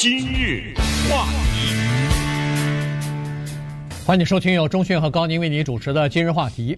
今日话题，欢迎收听由钟讯和高宁为您主持的《今日话题》。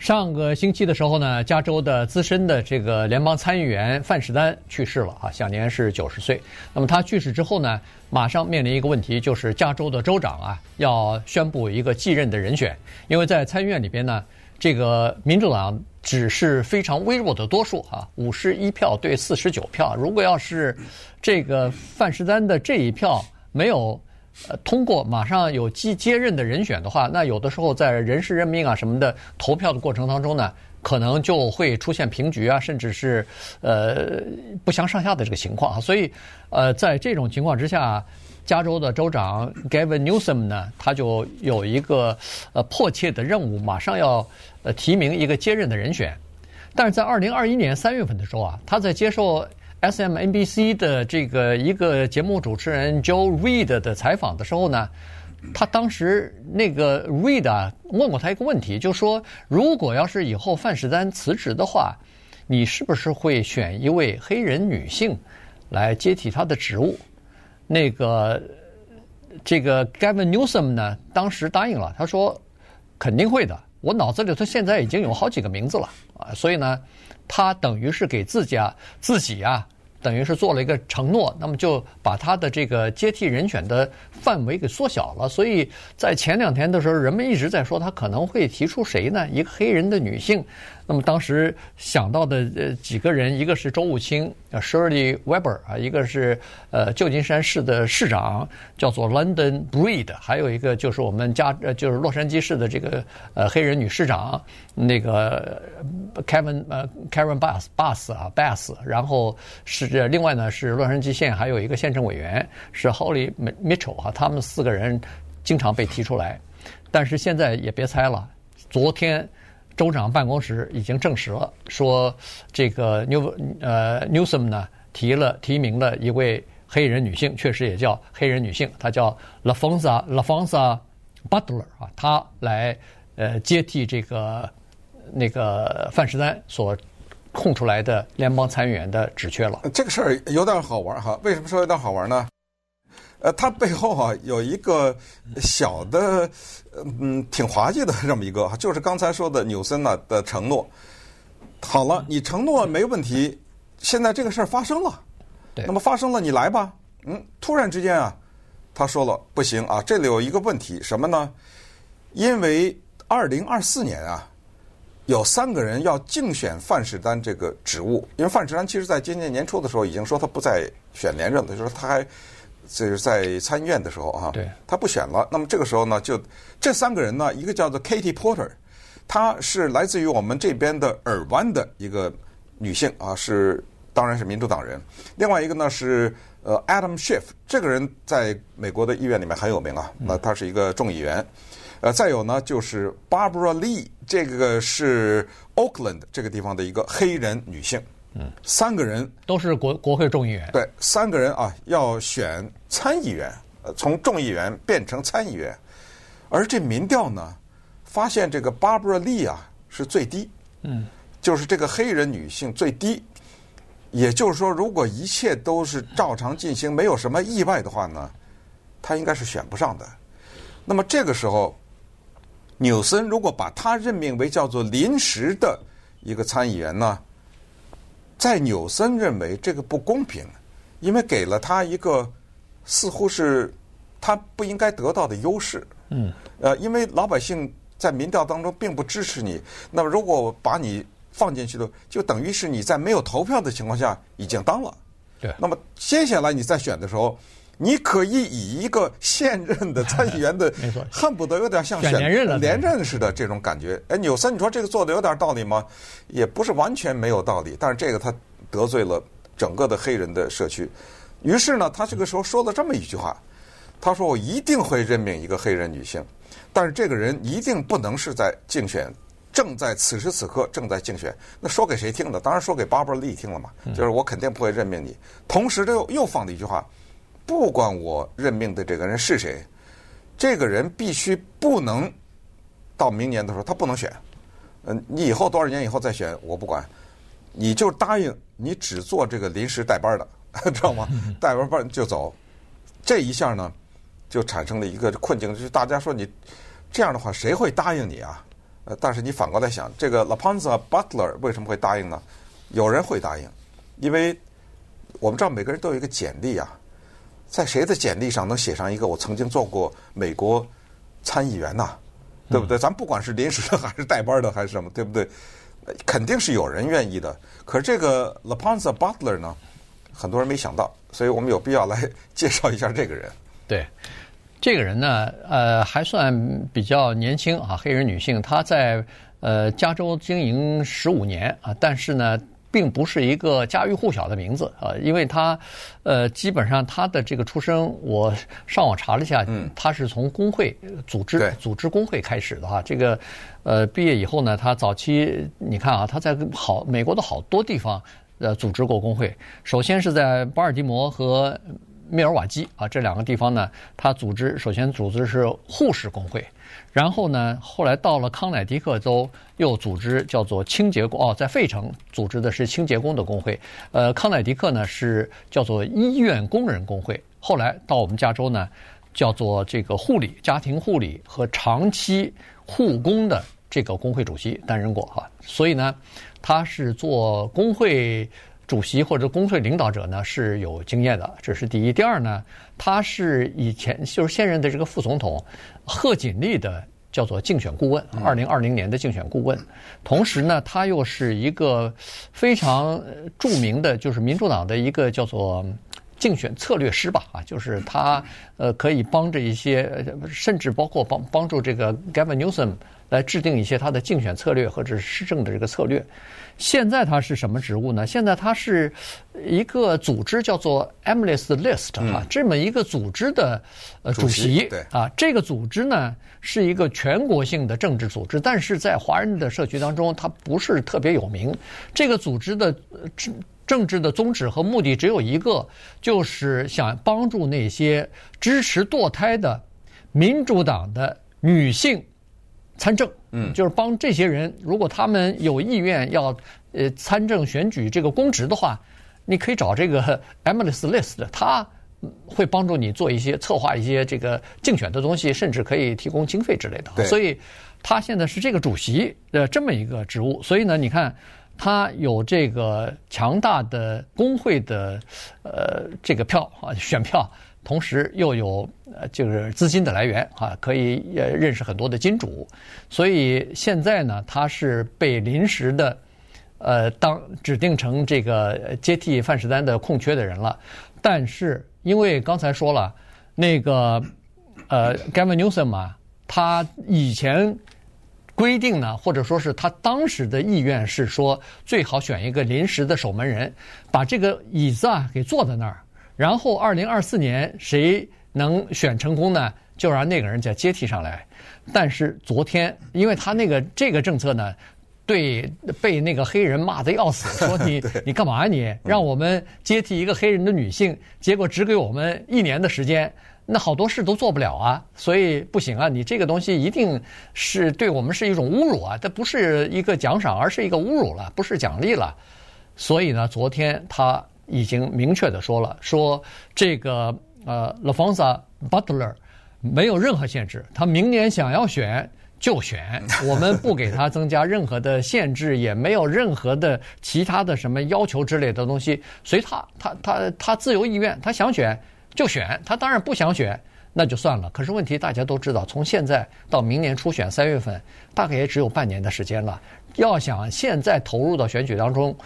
上个星期的时候呢，加州的资深的这个联邦参议员范士丹去世了啊，享年是九十岁。那么他去世之后呢，马上面临一个问题，就是加州的州长啊要宣布一个继任的人选，因为在参议院里边呢，这个民主党只是非常微弱的多数啊，五十一票对四十九票。如果要是这个范士丹的这一票没有。呃，通过马上有继接任的人选的话，那有的时候在人事任命啊什么的投票的过程当中呢，可能就会出现平局啊，甚至是呃不相上下的这个情况啊。所以，呃，在这种情况之下，加州的州长 Gavin Newsom 呢，他就有一个呃迫切的任务，马上要呃提名一个接任的人选。但是在二零二一年三月份的时候啊，他在接受。SMNBC 的这个一个节目主持人 Joe Reed 的采访的时候呢，他当时那个 Reed 啊问过他一个问题，就说如果要是以后范士丹辞职的话，你是不是会选一位黑人女性来接替他的职务？那个这个 Gavin Newsom 呢，当时答应了，他说肯定会的，我脑子里头现在已经有好几个名字了啊，所以呢。他等于是给自己啊，自己啊，等于是做了一个承诺，那么就把他的这个接替人选的范围给缩小了。所以在前两天的时候，人们一直在说他可能会提出谁呢？一个黑人的女性。那么当时想到的呃几个人，一个是周务卿 Shirley Weber 啊，一个是呃旧金山市的市长叫做 London Breed，还有一个就是我们家呃就是洛杉矶市的这个呃黑人女市长那个 Kevin 呃 Karen Bass Bass 啊 Bass，然后是另外呢是洛杉矶县还有一个县政委员是 Holly Mitchell 啊，他们四个人经常被提出来，但是现在也别猜了，昨天。州长办公室已经证实了，说这个 New 呃 Newsom 呢提了提名了一位黑人女性，确实也叫黑人女性，她叫 LaFonza LaFonza Butler 啊，她来呃接替这个那个范士丹所空出来的联邦参议员的职缺了。这个事儿有点好玩哈，为什么说有点好玩呢？呃，它背后啊有一个小的，嗯，挺滑稽的这么一个，就是刚才说的纽森呢的承诺。好了，你承诺没问题，现在这个事儿发生了，那么发生了，你来吧。嗯，突然之间啊，他说了不行啊，这里有一个问题，什么呢？因为二零二四年啊，有三个人要竞选范士丹这个职务，因为范士丹其实在今年年初的时候已经说他不再选连任了，就是他还。这是在参议院的时候啊，对，他不选了。那么这个时候呢，就这三个人呢，一个叫做 Katie Porter，她是来自于我们这边的尔湾的一个女性啊，是当然是民主党人。另外一个呢是呃 Adam Schiff，这个人在美国的议院里面很有名啊，那他是一个众议员。呃，再有呢就是 Barbara Lee，这个是 Oakland 这个地方的一个黑人女性。嗯，三个人都是国国会众议员。对，三个人啊，要选参议员，呃，从众议员变成参议员。而这民调呢，发现这个 Barbara Lee 啊是最低，嗯，就是这个黑人女性最低。也就是说，如果一切都是照常进行，没有什么意外的话呢，她应该是选不上的。那么这个时候，纽森如果把他任命为叫做临时的一个参议员呢？在纽森认为这个不公平，因为给了他一个似乎是他不应该得到的优势。嗯，呃，因为老百姓在民调当中并不支持你，那么如果我把你放进去的，就等于是你在没有投票的情况下已经当了。对，那么接下来你再选的时候。你可以以一个现任的参议员的，恨不得有点像选连任连任似的这种感觉。哎，纽森，你说这个做的有点道理吗？也不是完全没有道理，但是这个他得罪了整个的黑人的社区。于是呢，他这个时候说了这么一句话，他说：“我一定会任命一个黑人女性，但是这个人一定不能是在竞选，正在此时此刻正在竞选。那说给谁听的？当然说给 Barbara Lee 听了嘛，就是我肯定不会任命你。同时，他又又放了一句话。”不管我任命的这个人是谁，这个人必须不能到明年的时候他不能选。嗯，你以后多少年以后再选我不管，你就答应你只做这个临时代班的，知道吗？代班班就走。这一下呢，就产生了一个困境，就是大家说你这样的话，谁会答应你啊？呃，但是你反过来想，这个 LaPonza Butler 为什么会答应呢？有人会答应，因为我们知道每个人都有一个简历啊，在谁的简历上能写上一个我曾经做过美国参议员呐？对不对？咱不管是临时的还是带班的还是什么，对不对？肯定是有人愿意的。可是这个 LaPonza Butler 呢，很多人没想到，所以我们有必要来介绍一下这个人。对，这个人呢，呃，还算比较年轻啊，黑人女性，她在呃加州经营十五年啊，但是呢。并不是一个家喻户晓的名字啊，因为他，呃，基本上他的这个出生，我上网查了一下，他是从工会组织组织工会开始的哈。这个，呃，毕业以后呢，他早期你看啊，他在好美国的好多地方呃组织过工会。首先是在巴尔的摩和密尔瓦基啊这两个地方呢，他组织首先组织是护士工会。然后呢，后来到了康乃狄克州，又组织叫做清洁工哦，在费城组织的是清洁工的工会。呃，康乃狄克呢是叫做医院工人工会。后来到我们加州呢，叫做这个护理家庭护理和长期护工的这个工会主席担任过哈。所以呢，他是做工会主席或者工会领导者呢是有经验的，这是第一。第二呢，他是以前就是现任的这个副总统。贺锦丽的叫做竞选顾问，二零二零年的竞选顾问。同时呢，他又是一个非常著名的，就是民主党的一个叫做竞选策略师吧，啊，就是他呃可以帮着一些，甚至包括帮帮助这个 Gavin Newsom 来制定一些他的竞选策略或者是施政的这个策略。现在他是什么职务呢？现在他是一个组织叫做 Emily's List 啊，这么一个组织的呃主席啊。这个组织呢是一个全国性的政治组织，但是在华人的社区当中，它不是特别有名。这个组织的政政治的宗旨和目的只有一个，就是想帮助那些支持堕胎的民主党的女性。参政，嗯，就是帮这些人，如果他们有意愿要呃参政选举这个公职的话，你可以找这个 Emily's List，他会帮助你做一些策划一些这个竞选的东西，甚至可以提供经费之类的。对。所以他现在是这个主席的这么一个职务，所以呢，你看他有这个强大的工会的呃这个票啊选票。同时又有呃，就是资金的来源啊，可以呃认识很多的金主，所以现在呢，他是被临时的呃当指定成这个接替范士丹的空缺的人了。但是因为刚才说了那个呃 Gavin Newsom 嘛，他以前规定呢，或者说是他当时的意愿是说，最好选一个临时的守门人，把这个椅子啊给坐在那儿。然后，二零二四年谁能选成功呢？就让那个人再接替上来。但是昨天，因为他那个 这个政策呢，对被那个黑人骂得要死，说你 你干嘛你让我们接替一个黑人的女性，结果只给我们一年的时间，那好多事都做不了啊。所以不行啊，你这个东西一定是对我们是一种侮辱啊，这不是一个奖赏，而是一个侮辱了，不是奖励了。所以呢，昨天他。已经明确的说了，说这个呃，LaPonza Butler 没有任何限制，他明年想要选就选，我们不给他增加任何的限制，也没有任何的其他的什么要求之类的东西，随他，他他他自由意愿，他想选就选，他当然不想选那就算了。可是问题大家都知道，从现在到明年初选三月份，大概也只有半年的时间了，要想现在投入到选举当中。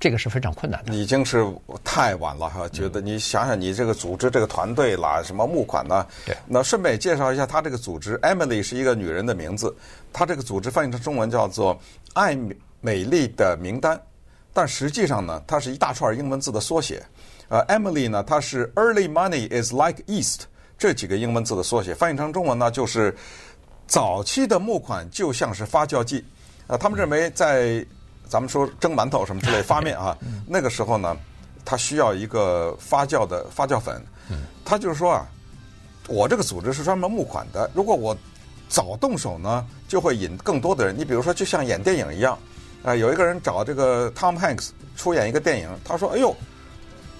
这个是非常困难的，已经是太晚了哈。觉得你想想，你这个组织这个团队啦，什么募款呢？对。那顺便介绍一下，他这个组织，Emily 是一个女人的名字。他这个组织翻译成中文叫做“爱美丽的名单”，但实际上呢，它是一大串英文字的缩写。呃，Emily 呢，它是 “Early money is like yeast” 这几个英文字的缩写，翻译成中文呢，就是早期的募款就像是发酵剂。呃，他们认为在咱们说蒸馒头什么之类发面啊，那个时候呢，它需要一个发酵的发酵粉。他就是说啊，我这个组织是专门募款的，如果我早动手呢，就会引更多的人。你比如说，就像演电影一样，啊，有一个人找这个 Tom Hanks 出演一个电影，他说：“哎呦，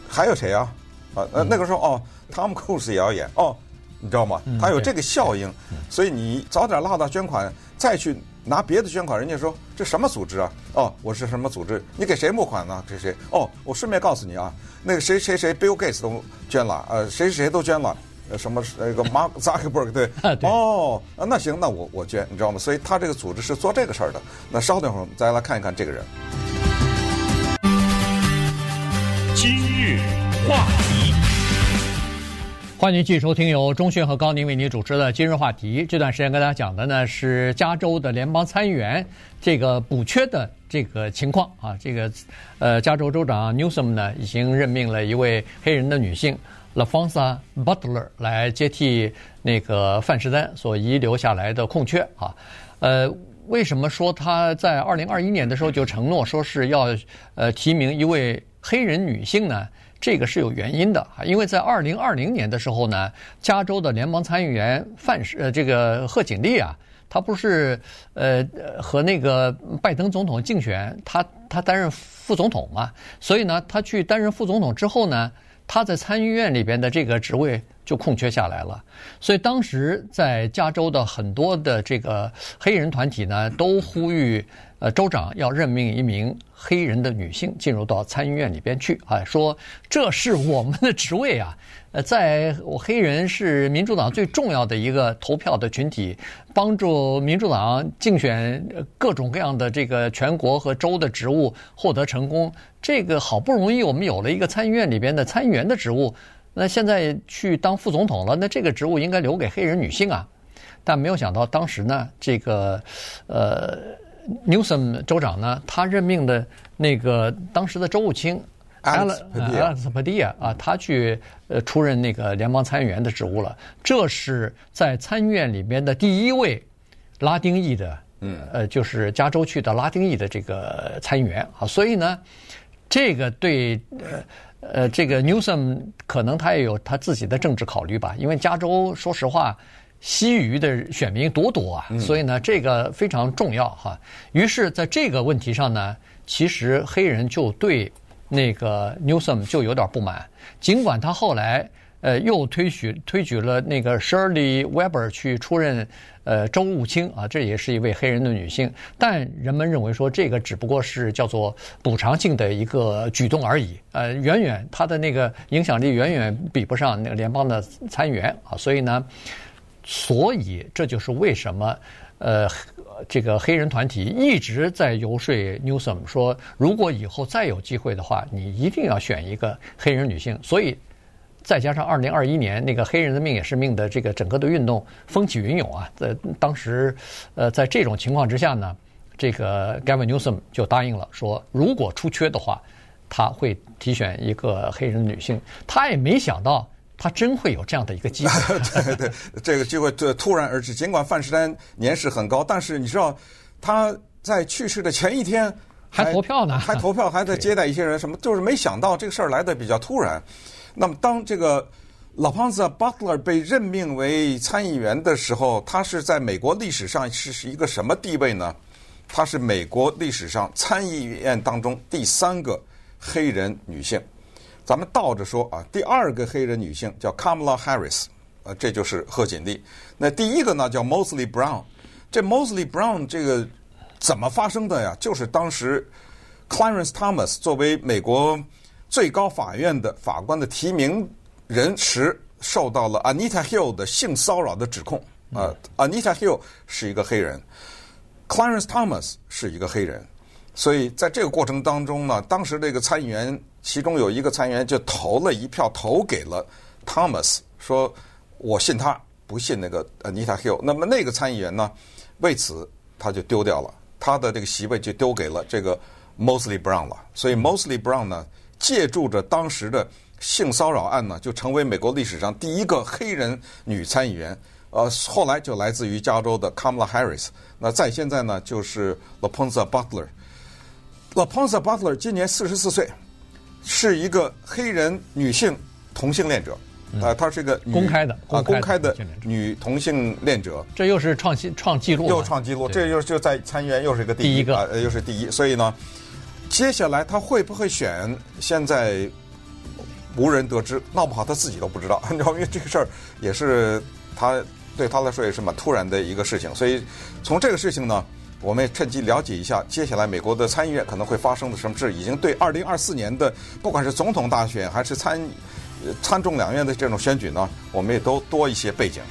还有谁啊？啊，呃，那个时候哦，Tom Cruise 也要演哦，你知道吗？他有这个效应，所以你早点拉到捐款，再去拿别的捐款，人家说这什么组织啊？哦，我是什么组织？你给谁募款呢？给谁？哦，我顺便告诉你啊，那个谁谁谁 Bill Gates 都捐了，呃，谁谁都捐了。呃，什么那个 Mark Zuckerberg 对，哦，那行，那我我捐，你知道吗？所以他这个组织是做这个事儿的。那稍等会儿，我们再来看一看这个人。今日话题，欢迎继续收听由钟讯和高宁为您主持的《今日话题》。这段时间跟大家讲的呢是加州的联邦参议员这个补缺的这个情况啊。这个呃，加州州长 Newsom 呢已经任命了一位黑人的女性。LaFonsa Butler 来接替那个范士丹所遗留下来的空缺啊，呃，为什么说他在二零二一年的时候就承诺说是要呃提名一位黑人女性呢？这个是有原因的啊，因为在二零二零年的时候呢，加州的联邦参议员范呃这个贺锦丽啊，他不是呃和那个拜登总统竞选，他他担任副总统嘛，所以呢，他去担任副总统之后呢。他在参议院里边的这个职位就空缺下来了，所以当时在加州的很多的这个黑人团体呢，都呼吁呃州长要任命一名黑人的女性进入到参议院里边去啊，说这是我们的职位啊。呃，在黑人是民主党最重要的一个投票的群体，帮助民主党竞选各种各样的这个全国和州的职务获得成功。这个好不容易我们有了一个参议院里边的参议员的职务，那现在去当副总统了，那这个职务应该留给黑人女性啊。但没有想到当时呢，这个呃，Newsom 州长呢，他任命的那个当时的州务卿。Alex Padilla 啊，他去呃出任那个联邦参议员的职务了。这是在参议院里面的第一位拉丁裔的，嗯，呃，就是加州去的拉丁裔的这个参议员啊。所以呢，这个对呃呃这个 Newsom 可能他也有他自己的政治考虑吧。因为加州说实话，西语的选民多多啊，所以呢，这个非常重要哈。于是，在这个问题上呢，其实黑人就对。那个 Newsom 就有点不满，尽管他后来呃又推举推举了那个 Shirley Weber 去出任呃州务卿啊，这也是一位黑人的女性，但人们认为说这个只不过是叫做补偿性的一个举动而已，呃，远远他的那个影响力远远比不上那个联邦的参议员啊，所以呢，所以这就是为什么呃。这个黑人团体一直在游说 Newsom 说，如果以后再有机会的话，你一定要选一个黑人女性。所以，再加上二零二一年那个黑人的命也是命的这个整个的运动风起云涌啊，在当时，呃，在这种情况之下呢，这个 Gavin Newsom 就答应了，说如果出缺的话，他会提选一个黑人女性。他也没想到。他真会有这样的一个机会？对对，这个机会就突然而至。尽管范士丹年事很高，但是你知道他在去世的前一天还，还投票呢，还投票，还在接待一些人，什么就是没想到这个事儿来的比较突然。那么当这个老胖子 Butler 被任命为参议员的时候，他是在美国历史上是一个什么地位呢？他是美国历史上参议院当中第三个黑人女性。咱们倒着说啊，第二个黑人女性叫 Kamala Harris，呃，这就是贺锦丽。那第一个呢叫 Mosley Brown，这 Mosley Brown 这个怎么发生的呀？就是当时 Clarence Thomas 作为美国最高法院的法官的提名人时，受到了 Anita Hill 的性骚扰的指控。啊，Anita Hill 是一个黑人，Clarence Thomas 是一个黑人，所以在这个过程当中呢，当时这个参议员。其中有一个参议员就投了一票，投给了 Thomas，说：“我信他，不信那个 Anita Hill。”那么那个参议员呢，为此他就丢掉了他的这个席位，就丢给了这个 Mosley Brown 了。所以 Mosley Brown 呢，借助着当时的性骚扰案呢，就成为美国历史上第一个黑人女参议员。呃，后来就来自于加州的 Kamala Harris。那在现在呢，就是 LaPonza Butler。LaPonza Butler 今年四十四岁。是一个黑人女性同性恋者，啊，她是一个公开的啊，公开的女同性恋者。这又是创新创纪录，又创纪录，这又就在参议员又是一个第一个，呃，又是第一。所以呢，接下来他会不会选？现在无人得知，闹不好他自己都不知道。你知道，因为这个事儿也是他对他来说也是蛮突然的一个事情，所以从这个事情呢，我们也趁机了解一下接下来美国的参议院可能会发生的什么事，已经对二零二四年的不管是总统大选还是参参众两院的这种选举呢，我们也都多一些背景。